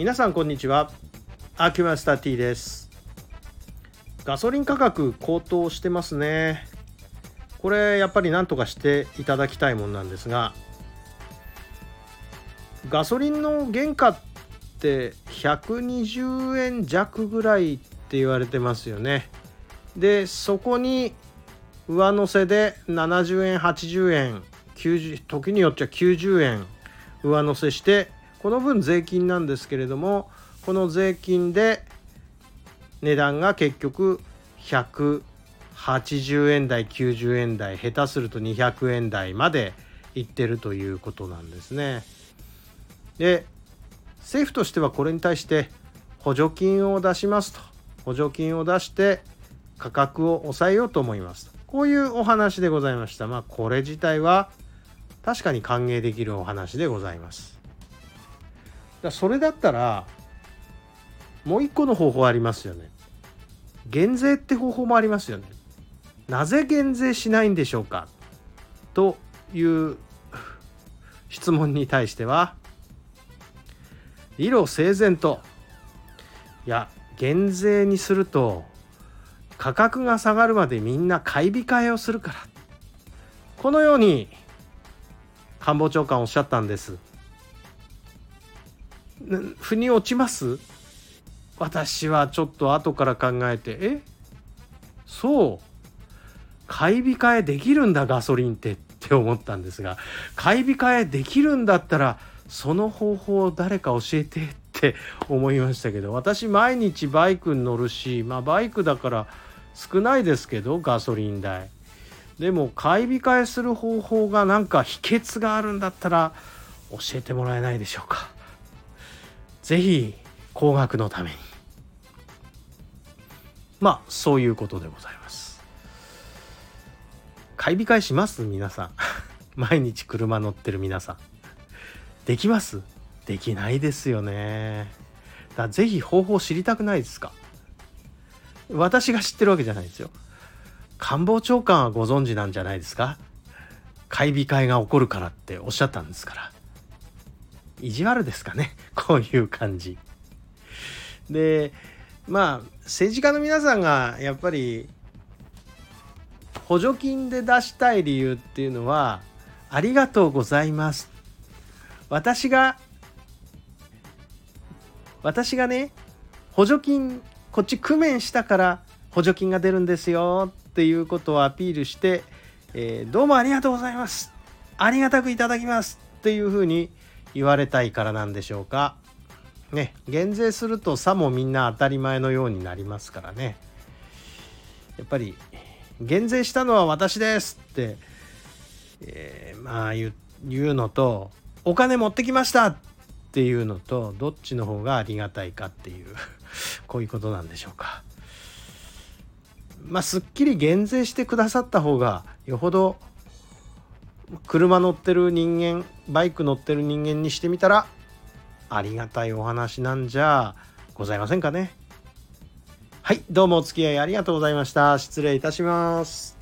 皆さんこんにちは。アキュマスター T です。ガソリン価格高騰してますね。これやっぱり何とかしていただきたいもんなんですがガソリンの原価って120円弱ぐらいって言われてますよね。でそこに上乗せで70円80円90時によっちゃ90円上乗せしてこの分税金なんですけれどもこの税金で値段が結局180円台90円台下手すると200円台までいってるということなんですね。で政府としてはこれに対して補助金を出しますと。補助金を出して価格を抑えようと思いますと。こういうお話でございました。まあこれ自体は確かに歓迎できるお話でございます。だそれだったらもう一個の方法ありますよね。減税って方法もありますよね。なぜ減税しないんでしょうか？という質問に対しては理路整然といや減税にすると価格が下がるまでみんな買い控えをするから。このように官房長官おっしゃったんです。腑に落ちます？私はちょっと後から考えて。え？そう。買い控えできるんだガソリンってって思ったんですが買い控えできるんだったらその方法を誰か教えてって思いましたけど私毎日バイクに乗るしまあバイクだから少ないですけどガソリン代。でも買い控えする方法がなんか秘訣があるんだったら教えてもらえないでしょうか。是非高額のために。まあそういうことでございます。買い控えします？皆さん。毎日車乗ってる皆さん。できます？できないですよね。だぜひ方法知りたくないですか？私が知ってるわけじゃないですよ。官房長官はご存知なんじゃないですか？買い控えが起こるからっておっしゃったんですから。意地悪ですかね。こういう感じ。でまあ政治家の皆さんがやっぱり補助金で出したい理由っていうのはありがとうございます。私が私がね補助金こっち工面したから補助金が出るんですよっていうことをアピールして、えー、どうもありがとうございます。ありがたくいただきます。っていうふうに言われたいからなんでしょうかね減税するとさもみんな当たり前のようになりますからねやっぱり減税したのは私ですって、えー、まあ言うのとお金持ってきましたっていうのとどっちの方がありがたいかっていうこういうことなんでしょうか。まあすっきり減税してくださった方がよほど車乗ってる人間バイク乗ってる人間にしてみたらありがたいお話なんじゃございませんかね。はいどうもお付き合いありがとうございました。失礼いたします。